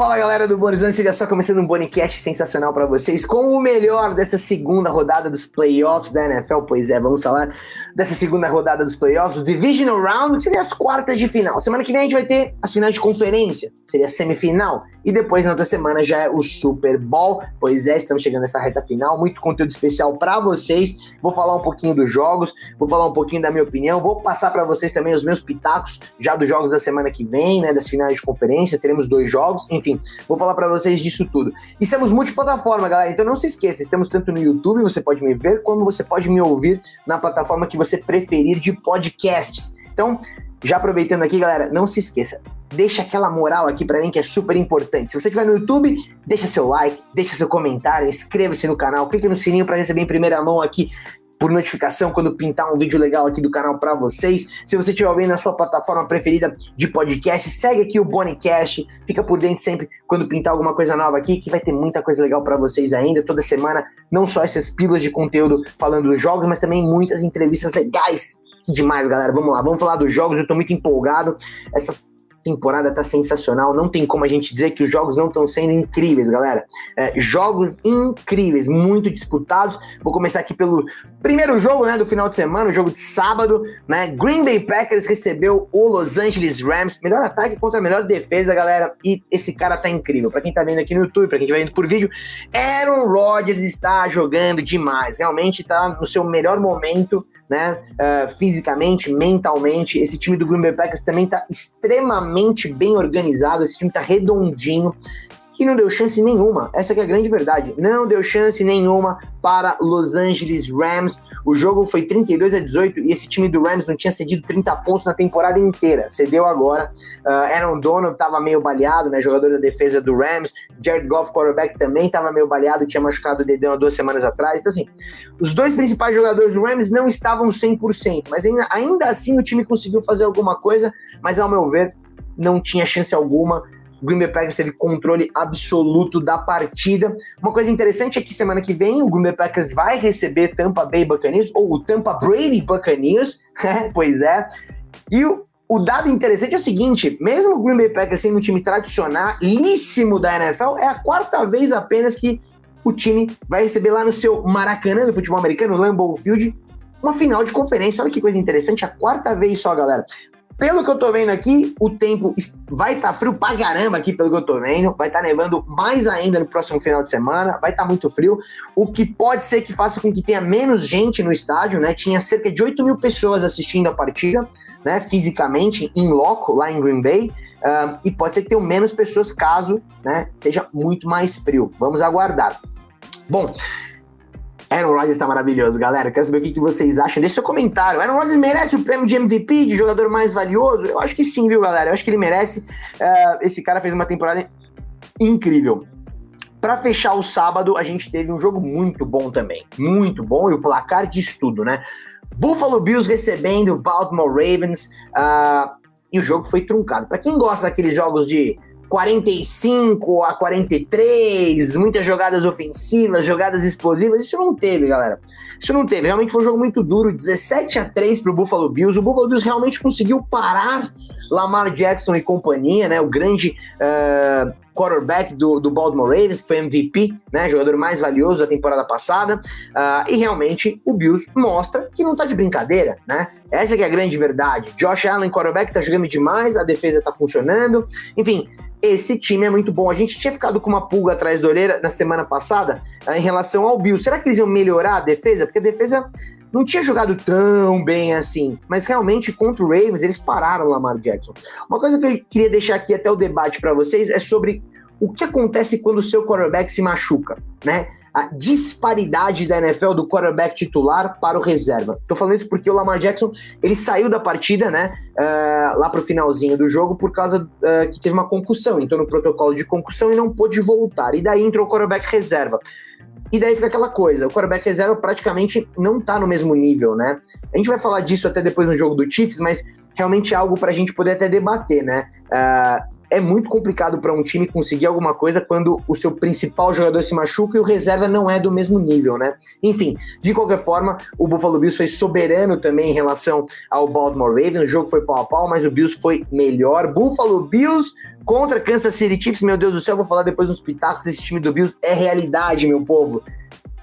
Fala galera do Bonizão, siga só começando um Bonicast sensacional para vocês com o melhor dessa segunda rodada dos playoffs da NFL. Pois é, vamos falar dessa segunda rodada dos playoffs, Divisional Round, que seria as quartas de final. Semana que vem a gente vai ter as finais de conferência, seria a semifinal, e depois na outra semana já é o Super Bowl. Pois é, estamos chegando nessa reta final, muito conteúdo especial para vocês. Vou falar um pouquinho dos jogos, vou falar um pouquinho da minha opinião, vou passar para vocês também os meus pitacos já dos jogos da semana que vem, né, das finais de conferência, teremos dois jogos, enfim, vou falar para vocês disso tudo. Estamos multiplataforma, galera, então não se esqueça, estamos tanto no YouTube, você pode me ver, como você pode me ouvir na plataforma que você preferir de podcasts. Então, já aproveitando aqui, galera, não se esqueça, deixa aquela moral aqui para mim que é super importante. Se você estiver no YouTube, deixa seu like, deixa seu comentário, inscreva-se no canal, clique no sininho para receber em primeira mão aqui por notificação quando pintar um vídeo legal aqui do canal para vocês. Se você estiver ouvindo na sua plataforma preferida de podcast, segue aqui o Bonicast, fica por dentro sempre quando pintar alguma coisa nova aqui, que vai ter muita coisa legal para vocês ainda toda semana, não só essas pílulas de conteúdo falando dos jogos, mas também muitas entrevistas legais que demais, galera. Vamos lá, vamos falar dos jogos. Eu tô muito empolgado. Essa temporada tá sensacional. Não tem como a gente dizer que os jogos não estão sendo incríveis, galera. É, jogos incríveis, muito disputados. Vou começar aqui pelo primeiro jogo, né, do final de semana, o jogo de sábado, né? Green Bay Packers recebeu o Los Angeles Rams, melhor ataque contra a melhor defesa, galera. E esse cara tá incrível. Para quem tá vendo aqui no YouTube, para quem vai indo por vídeo, Aaron Rodgers está jogando demais. Realmente tá no seu melhor momento né? Uh, fisicamente, mentalmente. Esse time do Green Bay Packers também está extremamente bem organizado, esse time está redondinho e não deu chance nenhuma. Essa é a grande verdade. Não deu chance nenhuma para Los Angeles Rams. O jogo foi 32 a 18 e esse time do Rams não tinha cedido 30 pontos na temporada inteira. Cedeu agora. Uh, Aaron Donald estava meio baleado, né? Jogador da defesa do Rams. Jared Goff, quarterback, também estava meio baleado, tinha machucado o dedão há duas semanas atrás. Então, assim, os dois principais jogadores do Rams não estavam 100%, mas ainda, ainda assim o time conseguiu fazer alguma coisa, mas ao meu ver, não tinha chance alguma o Green Bay Packers teve controle absoluto da partida. Uma coisa interessante é que semana que vem o Green Bay Packers vai receber Tampa Bay Buccaneers, ou o Tampa Brady Buccaneers, pois é. E o, o dado interessante é o seguinte: mesmo o Green Bay Packers sendo um time tradicionalíssimo da NFL, é a quarta vez apenas que o time vai receber lá no seu Maracanã do futebol americano, Lambeau Field, uma final de conferência. Olha que coisa interessante, a quarta vez só, galera. Pelo que eu tô vendo aqui, o tempo vai estar tá frio pra caramba aqui, pelo que eu tô vendo. Vai estar tá nevando mais ainda no próximo final de semana. Vai estar tá muito frio. O que pode ser que faça com que tenha menos gente no estádio, né? Tinha cerca de 8 mil pessoas assistindo a partida, né? Fisicamente, em loco, lá em Green Bay. Uh, e pode ser que tenham menos pessoas caso né, esteja muito mais frio. Vamos aguardar. Bom, Aaron Rodgers tá maravilhoso, galera. Quero saber o que, que vocês acham. Deixe seu comentário. Aaron Rodgers merece o prêmio de MVP, de jogador mais valioso? Eu acho que sim, viu, galera? Eu acho que ele merece. Uh, esse cara fez uma temporada incrível. Para fechar o sábado, a gente teve um jogo muito bom também. Muito bom, e o placar diz tudo, né? Buffalo Bills recebendo o Baltimore Ravens. Uh, e o jogo foi truncado. Para quem gosta daqueles jogos de 45 a 43, muitas jogadas ofensivas, jogadas explosivas. Isso não teve, galera. Isso não teve. Realmente foi um jogo muito duro, 17 a 3 para o Buffalo Bills. O Buffalo Bills realmente conseguiu parar Lamar Jackson e companhia, né? O grande uh, quarterback do, do Baltimore Ravens, que foi MVP, né? Jogador mais valioso da temporada passada. Uh, e realmente o Bills mostra que não tá de brincadeira, né? Essa é a grande verdade. Josh Allen, quarterback, tá jogando demais, a defesa tá funcionando. Enfim, esse time é muito bom. A gente tinha ficado com uma pulga atrás da orelha na semana passada uh, em relação ao Bill. Será que eles iam melhorar a defesa? Porque a defesa não tinha jogado tão bem assim, mas realmente contra o Ravens eles pararam o Lamar Jackson. Uma coisa que eu queria deixar aqui até o debate para vocês é sobre o que acontece quando o seu quarterback se machuca, né? a disparidade da NFL do quarterback titular para o reserva. Tô falando isso porque o Lamar Jackson ele saiu da partida, né, uh, lá pro finalzinho do jogo por causa uh, que teve uma concussão, então no protocolo de concussão e não pôde voltar. E daí entrou o quarterback reserva. E daí fica aquela coisa, o quarterback reserva praticamente não tá no mesmo nível, né? A gente vai falar disso até depois no jogo do Chiefs, mas realmente é algo para a gente poder até debater, né? Uh, é muito complicado para um time conseguir alguma coisa quando o seu principal jogador se machuca e o reserva não é do mesmo nível, né? Enfim, de qualquer forma, o Buffalo Bills foi soberano também em relação ao Baltimore Ravens. O jogo foi pau a pau, mas o Bills foi melhor. Buffalo Bills contra Kansas City Chiefs, meu Deus do céu, vou falar depois uns pitacos. Esse time do Bills é realidade, meu povo.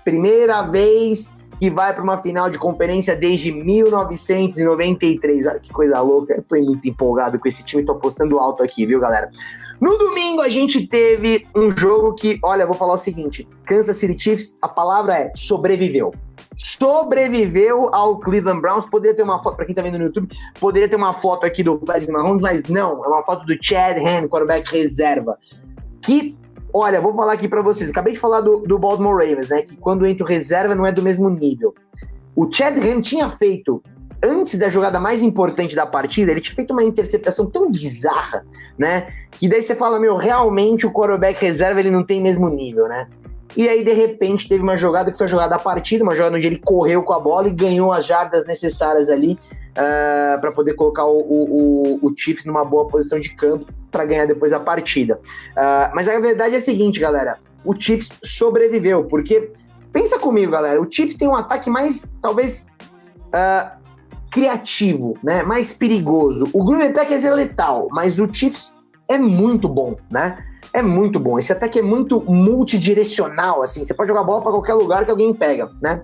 Primeira vez que vai para uma final de conferência desde 1993. Olha que coisa louca. Eu tô muito empolgado com esse time, tô apostando alto aqui, viu, galera? No domingo a gente teve um jogo que, olha, vou falar o seguinte: Kansas City Chiefs, a palavra é sobreviveu. Sobreviveu ao Cleveland Browns. Poderia ter uma foto, para quem tá vendo no YouTube, poderia ter uma foto aqui do Patrick Mahomes, mas não, é uma foto do Chad Hand, quarterback reserva. Que Olha, vou falar aqui para vocês. Acabei de falar do, do Baltimore Ravens, né? Que quando entra o reserva não é do mesmo nível. O Chad Hand tinha feito, antes da jogada mais importante da partida, ele tinha feito uma interceptação tão bizarra, né? Que daí você fala, meu, realmente o quarterback reserva ele não tem mesmo nível, né? E aí, de repente, teve uma jogada que foi a jogada da partida, uma jogada onde ele correu com a bola e ganhou as jardas necessárias ali uh, ah, para poder colocar o, o, o, Chiefs numa boa posição de campo para ganhar depois a partida. Uh, mas a verdade é a seguinte, galera: o Chiefs sobreviveu, porque pensa comigo, galera, o Chiefs tem um ataque mais, talvez. Uh, criativo, né? Mais perigoso. O Green Bay é letal, mas o Chiefs é muito bom, né? É muito bom. Esse ataque é muito multidirecional, assim. Você pode jogar bola para qualquer lugar que alguém pega, né?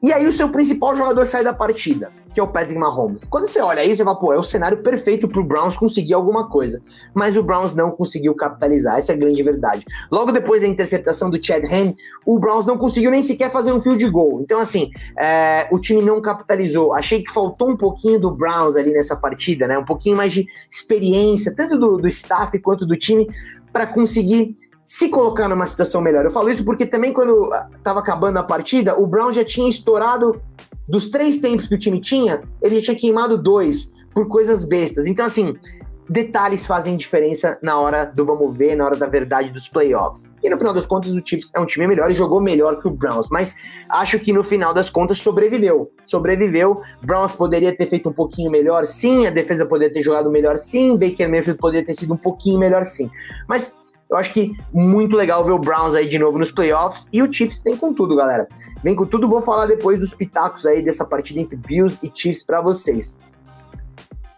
E aí o seu principal jogador sai da partida, que é o Patrick Mahomes. Quando você olha aí, você fala, pô, é o cenário perfeito pro Browns conseguir alguma coisa. Mas o Browns não conseguiu capitalizar, essa é a grande verdade. Logo depois da interceptação do Chad Hen, o Browns não conseguiu nem sequer fazer um field goal. Então, assim, é, o time não capitalizou. Achei que faltou um pouquinho do Browns ali nessa partida, né? Um pouquinho mais de experiência, tanto do, do staff quanto do time, para conseguir se colocar numa situação melhor. Eu falo isso porque também quando estava acabando a partida, o Brown já tinha estourado dos três tempos que o time tinha, ele já tinha queimado dois por coisas bestas. Então, assim, detalhes fazem diferença na hora do vamos ver, na hora da verdade dos playoffs. E no final das contas, o Chiefs é um time melhor e jogou melhor que o Browns, mas acho que no final das contas sobreviveu. Sobreviveu. Browns poderia ter feito um pouquinho melhor, sim. A defesa poderia ter jogado melhor, sim. Baker Mayfield poderia ter sido um pouquinho melhor, sim. Mas eu acho que muito legal ver o Browns aí de novo nos playoffs. E o Chiefs vem com tudo, galera. Vem com tudo. Vou falar depois dos pitacos aí dessa partida entre Bills e Chiefs para vocês.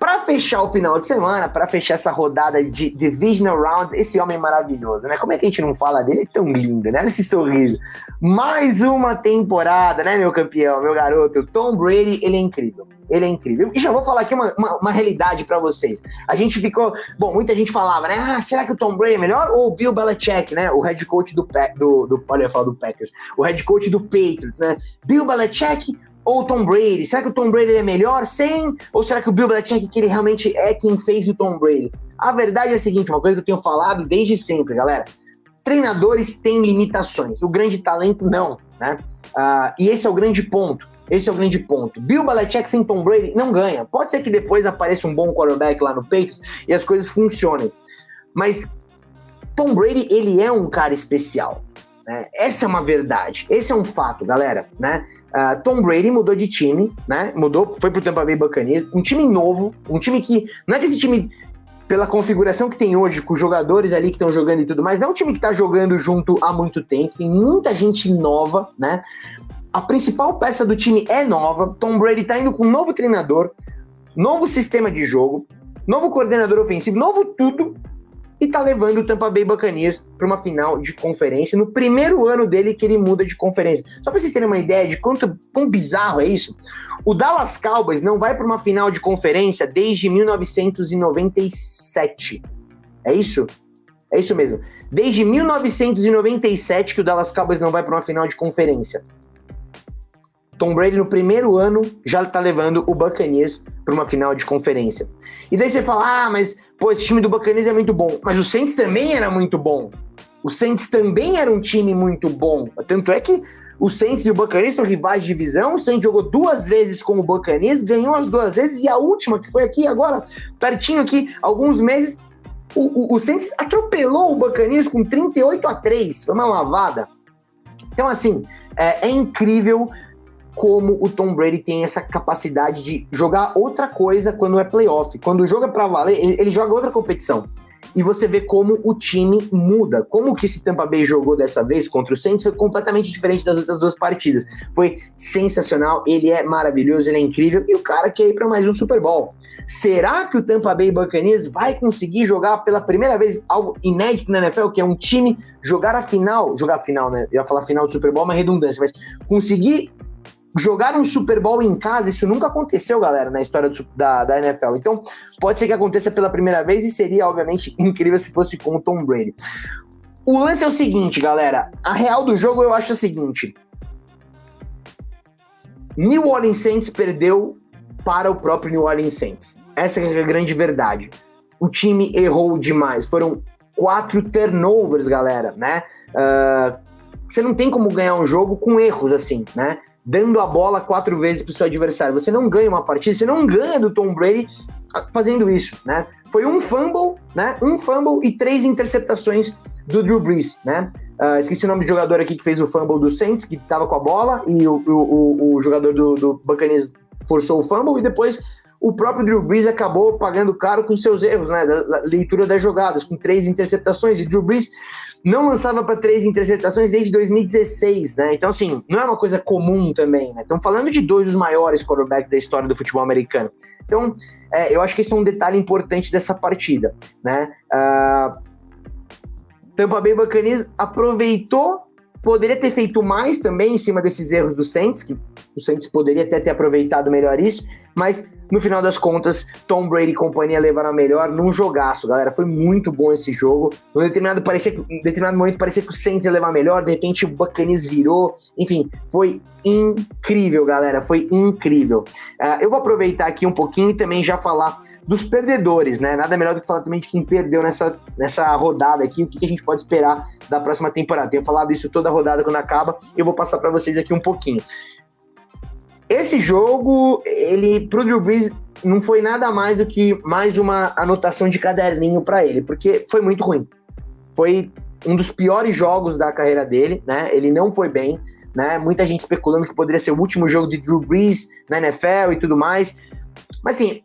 Para fechar o final de semana, para fechar essa rodada de Divisional Rounds, esse homem maravilhoso, né? Como é que a gente não fala dele? É tão lindo, né? Olha esse sorriso. Mais uma temporada, né, meu campeão, meu garoto? Tom Brady, ele é incrível. Ele é incrível. E já vou falar aqui uma, uma, uma realidade para vocês. A gente ficou. Bom, muita gente falava, né? Ah, será que o Tom Brady é melhor? Ou o Bill Belichick, né? O head coach do, do, do. Olha, eu falo do Packers. O head coach do Patriots, né? Bill Belichick ou Tom Brady? Será que o Tom Brady é melhor sem? Ou será que o Bill Belichick que ele realmente é quem fez o Tom Brady? A verdade é a seguinte, uma coisa que eu tenho falado desde sempre, galera. Treinadores têm limitações, o grande talento não, né? Uh, e esse é o grande ponto. Esse é o grande ponto. Bill Belichick sem Tom Brady não ganha. Pode ser que depois apareça um bom quarterback lá no Patriots e as coisas funcionem. Mas Tom Brady, ele é um cara especial. Né? Essa é uma verdade. Esse é um fato, galera. Né? Uh, Tom Brady mudou de time, né? Mudou, foi pro Tampa Bay Buccaneers, um time novo, um time que não é que esse time pela configuração que tem hoje, com os jogadores ali que estão jogando e tudo mais, não é um time que tá jogando junto há muito tempo, tem muita gente nova, né? A principal peça do time é nova. Tom Brady tá indo com um novo treinador, novo sistema de jogo, novo coordenador ofensivo, novo tudo, e tá levando o Tampa Bay Buccaneers para uma final de conferência no primeiro ano dele que ele muda de conferência. Só para vocês terem uma ideia de quanto quão bizarro é isso, o Dallas Cowboys não vai para uma final de conferência desde 1997. É isso? É isso mesmo. Desde 1997 que o Dallas Cowboys não vai para uma final de conferência. Tom Brady no primeiro ano já tá levando o Buccaneers para uma final de conferência. E daí você fala: "Ah, mas pô, esse time do Buccaneers é muito bom. Mas o Saints também era muito bom. O Saints também era um time muito bom. Tanto é que o Saints e o Buccaneers são rivais de divisão. O Saints jogou duas vezes com o Buccaneers, ganhou as duas vezes, e a última, que foi aqui agora, pertinho aqui, alguns meses, o, o, o Saints atropelou o Buccaneers com 38 a 3. Foi uma lavada. Então, assim, é, é incrível como o Tom Brady tem essa capacidade de jogar outra coisa quando é playoff. Quando joga para valer, ele, ele joga outra competição e você vê como o time muda. Como que esse Tampa Bay jogou dessa vez contra o Saints foi completamente diferente das outras duas partidas. Foi sensacional, ele é maravilhoso, ele é incrível e o cara quer ir para mais um Super Bowl. Será que o Tampa Bay Buccaneers vai conseguir jogar pela primeira vez algo inédito na NFL, que é um time jogar a final, jogar a final, né? Eu ia falar final do Super Bowl, uma redundância, mas conseguir jogar um Super Bowl em casa, isso nunca aconteceu, galera, na história do, da, da NFL. Então, pode ser que aconteça pela primeira vez e seria, obviamente, incrível se fosse com o Tom Brady. O lance é o seguinte, galera. A real do jogo eu acho o seguinte: New Orleans Saints perdeu para o próprio New Orleans Saints. Essa é a grande verdade. O time errou demais. Foram quatro turnovers, galera, né? Uh, você não tem como ganhar um jogo com erros assim, né? Dando a bola quatro vezes para o seu adversário. Você não ganha uma partida, você não ganha do Tom Brady fazendo isso, né? Foi um fumble, né? Um fumble e três interceptações do Drew Brees, né? Uh, esqueci o nome do jogador aqui que fez o fumble do Saints, que estava com a bola, e o, o, o jogador do, do Buccaneers forçou o fumble, e depois o próprio Drew Brees acabou pagando caro com seus erros, né? Da, da leitura das jogadas, com três interceptações, e Drew Brees não lançava para três interceptações desde 2016, né? Então, assim, não é uma coisa comum também, né? Estamos falando de dois dos maiores quarterbacks da história do futebol americano. Então, é, eu acho que esse é um detalhe importante dessa partida, né? Uh, Tampa Bay Buccaneers aproveitou, poderia ter feito mais também em cima desses erros do Saints, que o Saints poderia até ter aproveitado melhor isso, mas no final das contas, Tom Brady e companhia levaram a melhor num jogaço, galera. Foi muito bom esse jogo. Determinado, parecia, em determinado momento parecia que o Saints ia levar melhor, de repente o Buccaneers virou. Enfim, foi incrível, galera. Foi incrível. Uh, eu vou aproveitar aqui um pouquinho e também já falar dos perdedores, né? Nada melhor do que falar também de quem perdeu nessa, nessa rodada aqui, o que, que a gente pode esperar da próxima temporada. Tenho falado isso toda a rodada quando acaba, eu vou passar para vocês aqui um pouquinho. Esse jogo, ele pro Drew Brees não foi nada mais do que mais uma anotação de caderninho para ele, porque foi muito ruim. Foi um dos piores jogos da carreira dele, né? Ele não foi bem, né? Muita gente especulando que poderia ser o último jogo de Drew Brees na NFL e tudo mais. Mas assim,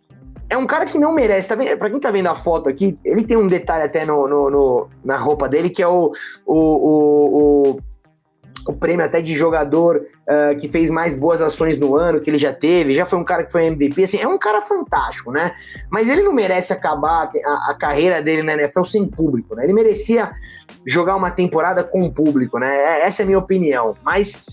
é um cara que não merece. Tá vendo? Pra quem tá vendo a foto aqui, ele tem um detalhe até no, no, no na roupa dele, que é o, o, o, o o prêmio até de jogador uh, que fez mais boas ações no ano que ele já teve, já foi um cara que foi MVP, assim, é um cara fantástico, né? Mas ele não merece acabar a, a carreira dele na NFL sem público, né? Ele merecia jogar uma temporada com público, né? É, essa é a minha opinião. Mas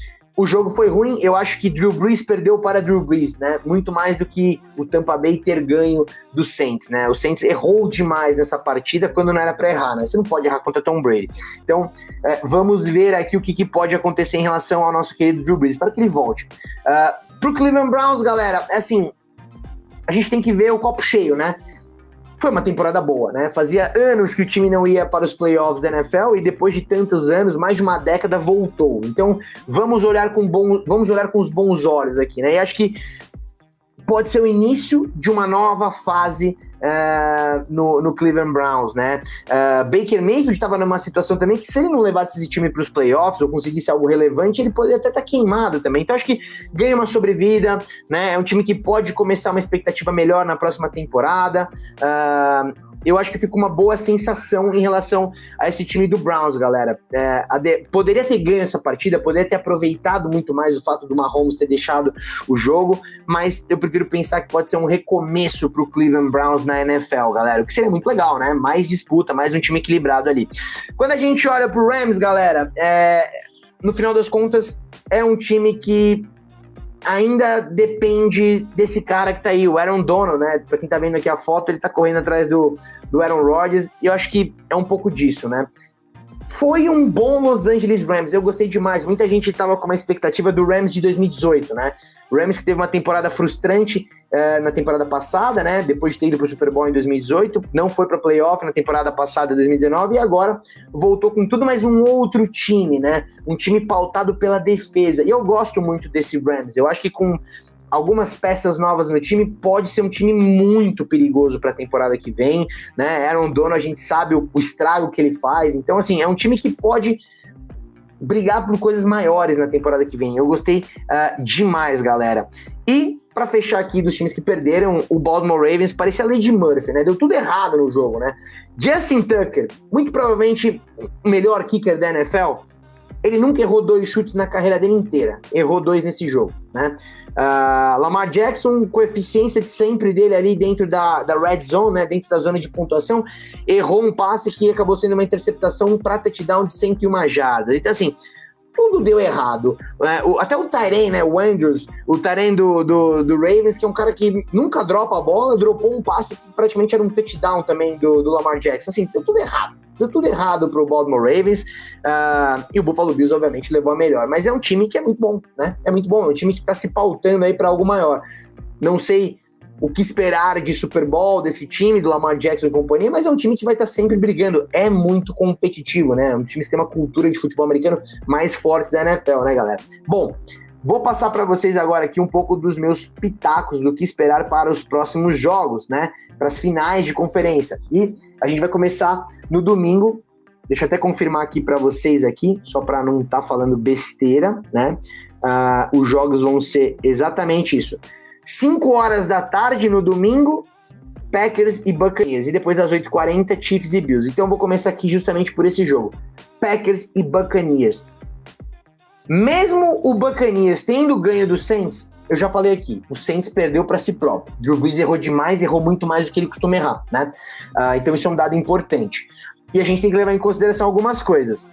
o jogo foi ruim. Eu acho que Drew Brees perdeu para Drew Brees, né? Muito mais do que o Tampa Bay ter ganho do Saints, né? O Saints errou demais nessa partida quando não era para errar, né? Você não pode errar contra Tom Brady. Então, é, vamos ver aqui o que, que, pode acontecer em relação ao nosso querido Drew Brees, para que ele volte. Uh, pro Cleveland Browns, galera, é assim, a gente tem que ver o copo cheio, né? Foi uma temporada boa, né? Fazia anos que o time não ia para os playoffs da NFL e depois de tantos anos, mais de uma década, voltou. Então, vamos olhar com bom, vamos olhar com os bons olhos aqui, né? E acho que pode ser o início de uma nova fase uh, no, no, Cleveland Browns, né? Uh, Baker Mayfield estava numa situação também que se ele não levasse esse time para os playoffs ou conseguisse algo relevante, ele poderia até estar tá queimado também. Então acho que ganha uma sobrevida, né? É um time que pode começar uma expectativa melhor na próxima temporada. Uh, eu acho que fica uma boa sensação em relação a esse time do Browns, galera. É, de, poderia ter ganho essa partida, poderia ter aproveitado muito mais o fato do Mahomes ter deixado o jogo, mas eu prefiro pensar que pode ser um recomeço para o Cleveland Browns na NFL, galera. O que seria muito legal, né? Mais disputa, mais um time equilibrado ali. Quando a gente olha para o Rams, galera, é, no final das contas, é um time que ainda depende desse cara que tá aí, o Aaron Donald, né? Pra quem tá vendo aqui a foto, ele tá correndo atrás do, do Aaron Rodgers, e eu acho que é um pouco disso, né? Foi um bom Los Angeles Rams, eu gostei demais. Muita gente tava com uma expectativa do Rams de 2018, né? O Rams que teve uma temporada frustrante uh, na temporada passada, né? Depois de ter ido pro Super Bowl em 2018, não foi para playoff na temporada passada, 2019, e agora voltou com tudo mais um outro time, né? Um time pautado pela defesa. E eu gosto muito desse Rams. Eu acho que com algumas peças novas no time, pode ser um time muito perigoso para a temporada que vem, né? Aaron Dono, a gente sabe o, o, estrago que ele faz, então assim, é um time que pode brigar por coisas maiores na temporada que vem. Eu gostei uh, demais, galera. E para fechar aqui dos times que perderam, o Baltimore Ravens parecia a Lady Murphy, né? Deu tudo errado no jogo, né? Justin Tucker, muito provavelmente o melhor kicker da NFL, ele nunca errou dois chutes na carreira dele inteira. Errou dois nesse jogo, né? Uh, Lamar Jackson, com eficiência de sempre dele ali dentro da, da red zone, né? Dentro da zona de pontuação, errou um passe que acabou sendo uma interceptação para touchdown de 101 jardas. Então, assim, tudo deu errado. É, o, até o Tyren, né? O Andrews, o Tyren do, do, do, Ravens, que é um cara que nunca dropa a bola, dropou um passe que praticamente era um touchdown também do, do Lamar Jackson. Assim, deu tudo errado. Deu tudo errado pro Baltimore Ravens. Uh, e o Buffalo Bills, obviamente, levou a melhor. Mas é um time que é muito bom, né? É muito bom. É um time que tá se pautando aí para algo maior. Não sei o que esperar de Super Bowl desse time, do Lamar Jackson e companhia, mas é um time que vai estar sempre brigando. É muito competitivo, né? É um time que tem uma cultura de futebol americano mais forte da NFL, né, galera? Bom, Vou passar para vocês agora aqui um pouco dos meus pitacos do que esperar para os próximos jogos, né? Para as finais de conferência. E a gente vai começar no domingo. Deixa eu até confirmar aqui para vocês aqui, só para não estar tá falando besteira, né? Uh, os jogos vão ser exatamente isso. 5 horas da tarde no domingo, Packers e Buccaneers. E depois às 8h40, Chiefs e Bills. Então eu vou começar aqui justamente por esse jogo. Packers e Buccaneers. Mesmo o Buccaneers tendo ganho do Saints, eu já falei aqui, o Saints perdeu para si próprio. Drew Brees errou demais, errou muito mais do que ele costuma errar, né? Uh, então isso é um dado importante. E a gente tem que levar em consideração algumas coisas.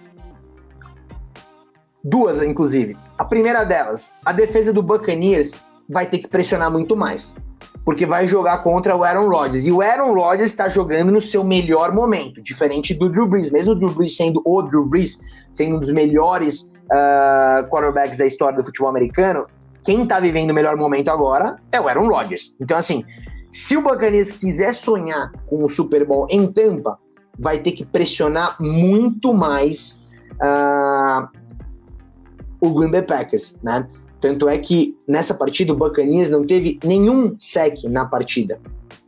Duas, inclusive. A primeira delas, a defesa do Buccaneers vai ter que pressionar muito mais. Porque vai jogar contra o Aaron Rodgers. E o Aaron Rodgers está jogando no seu melhor momento, diferente do Drew Brees. Mesmo o Drew Brees sendo o Drew Brees, sendo um dos melhores uh, quarterbacks da história do futebol americano, quem está vivendo o melhor momento agora é o Aaron Rodgers. Então, assim, se o Buccaneers quiser sonhar com o Super Bowl em Tampa, vai ter que pressionar muito mais uh, o Green Bay Packers, né? Tanto é que nessa partida o Buccaneers não teve nenhum sec na partida.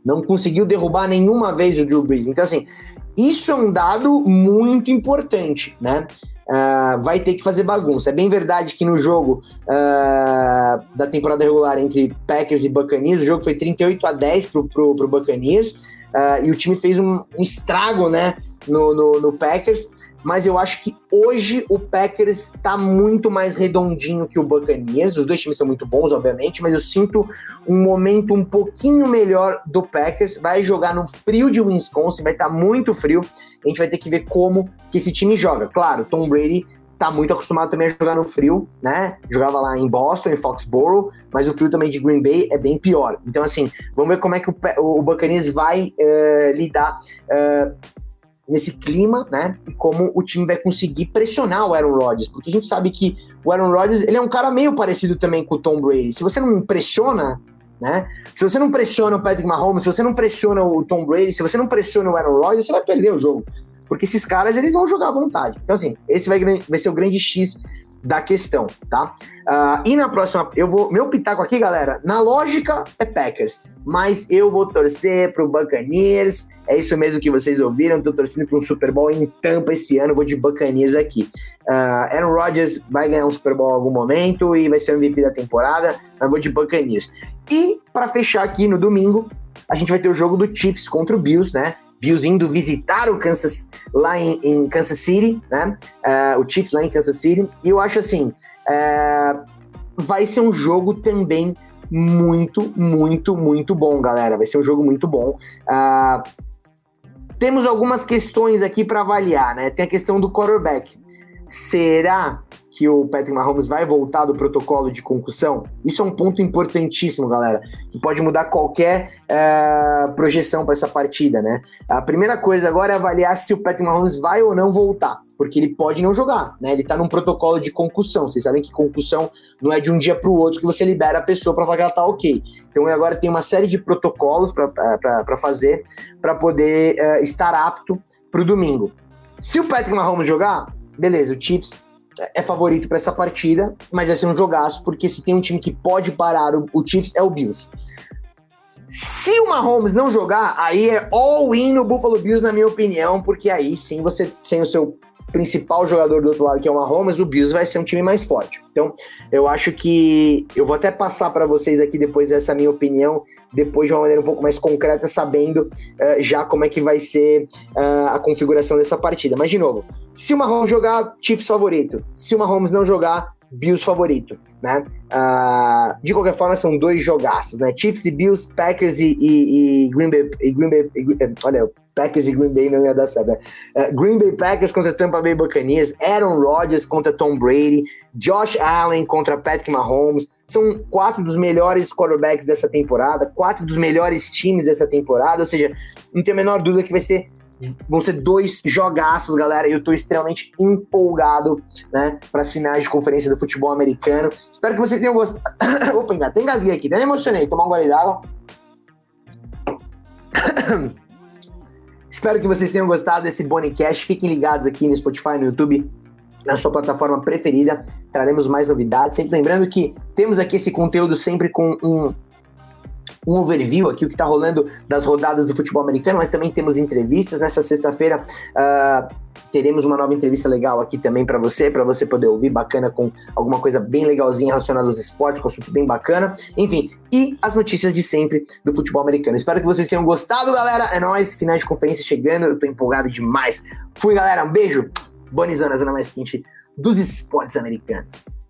Não conseguiu derrubar nenhuma vez o Drew Brees. Então, assim, isso é um dado muito importante, né? Uh, vai ter que fazer bagunça. É bem verdade que no jogo uh, da temporada regular entre Packers e Buccaneers, o jogo foi 38 a 10 pro, pro, pro Buccaneers, uh, e o time fez um, um estrago, né? No, no, no, Packers, mas eu acho que hoje o Packers está muito mais redondinho que o Buccaneers. Os dois times são muito bons, obviamente, mas eu sinto um momento um pouquinho melhor do Packers. Vai jogar no frio de Wisconsin, vai estar tá muito frio. A gente vai ter que ver como que esse time joga. Claro, Tom Brady tá muito acostumado também a jogar no frio, né? Jogava lá em Boston, em Foxborough, mas o frio também de Green Bay é bem pior. Então, assim, vamos ver como é que o, o Buccaneers vai uh, lidar uh, nesse clima, né? E como o time vai conseguir pressionar o Aaron Rodgers, porque a gente sabe que o Aaron Rodgers, ele é um cara meio parecido também com o Tom Brady. Se você não pressiona, né? Se você não pressiona o Patrick Mahomes, se você não pressiona o Tom Brady, se você não pressiona o Aaron Rodgers, você vai perder o jogo. Porque esses caras, eles vão jogar à vontade. Então, assim, esse vai, vai ser o grande X da questão, tá? Uh, e na próxima, eu vou. Meu pitaco aqui, galera, na lógica é Packers, mas eu vou torcer pro Buccaneers. É isso mesmo que vocês ouviram. Tô torcendo para um Super Bowl em Tampa esse ano. Vou de Buccaneers aqui. Uh, Aaron Rodgers vai ganhar um Super Bowl em algum momento e vai ser MVP da temporada. Mas vou de Buccaneers. E para fechar aqui no domingo, a gente vai ter o jogo do Chiefs contra o Bills, né? Bills indo visitar o Kansas lá em, em Kansas City, né? Uh, o Chiefs lá em Kansas City. E eu acho assim, uh, vai ser um jogo também muito, muito, muito bom, galera. Vai ser um jogo muito bom. Uh, temos algumas questões aqui para avaliar, né? Tem a questão do quarterback. Será que o Patrick Mahomes vai voltar do protocolo de concussão? Isso é um ponto importantíssimo, galera, que pode mudar qualquer uh, projeção para essa partida, né? A primeira coisa agora é avaliar se o Patrick Mahomes vai ou não voltar, porque ele pode não jogar, né? Ele tá num protocolo de concussão. Vocês sabem que concussão não é de um dia para o outro que você libera a pessoa para falar que ela tá ok. Então agora tem uma série de protocolos para fazer para poder uh, estar apto para o domingo. Se o Patrick Mahomes jogar, beleza, o Chiefs é favorito para essa partida, mas vai ser um jogaço, porque se tem um time que pode parar o, o Chiefs é o Bills. Se o Mahomes não jogar, aí é all-in no Buffalo Bills, na minha opinião, porque aí sim você tem o seu principal jogador do outro lado, que é o Mahomes, o Bills vai ser um time mais forte. Então, eu acho que eu vou até passar para vocês aqui depois essa minha opinião, depois de uma maneira um pouco mais concreta, sabendo uh, já como é que vai ser uh, a configuração dessa partida. Mas, de novo, se o Mahomes jogar, Chiefs favorito. Se o Mahomes não jogar, Bills favorito, né? Uh, de qualquer forma, são dois jogaços, né? Chiefs e Bills, Packers e, e, e Green Bay. E Green Bay e, olha, Packers e Green Bay não ia dar certo. Né? Uh, Green Bay Packers contra Tampa Bay Buccaneers, Aaron Rodgers contra Tom Brady, Josh Allen contra Patrick Mahomes. São quatro dos melhores quarterbacks dessa temporada, quatro dos melhores times dessa temporada, ou seja, não tenho a menor dúvida que vai ser Vão ser dois jogaços, galera. Eu tô extremamente empolgado, né, para as finais de conferência do futebol americano. Espero que vocês tenham gostado. Opa, ainda tem gasguei aqui, até me emocionei. Tomar um gole d'água. Espero que vocês tenham gostado desse Bonicast. Fiquem ligados aqui no Spotify, no YouTube, na sua plataforma preferida. Traremos mais novidades. Sempre lembrando que temos aqui esse conteúdo sempre com um um overview aqui, o que está rolando das rodadas do futebol americano, mas também temos entrevistas. Nessa sexta-feira uh, teremos uma nova entrevista legal aqui também para você, para você poder ouvir, bacana, com alguma coisa bem legalzinha relacionada aos esportes, com assunto bem bacana. Enfim, e as notícias de sempre do futebol americano. Espero que vocês tenham gostado, galera. É nóis, final de conferência chegando, eu tô empolgado demais. Fui, galera, um beijo. Bonizona, zona mais quente dos esportes americanos.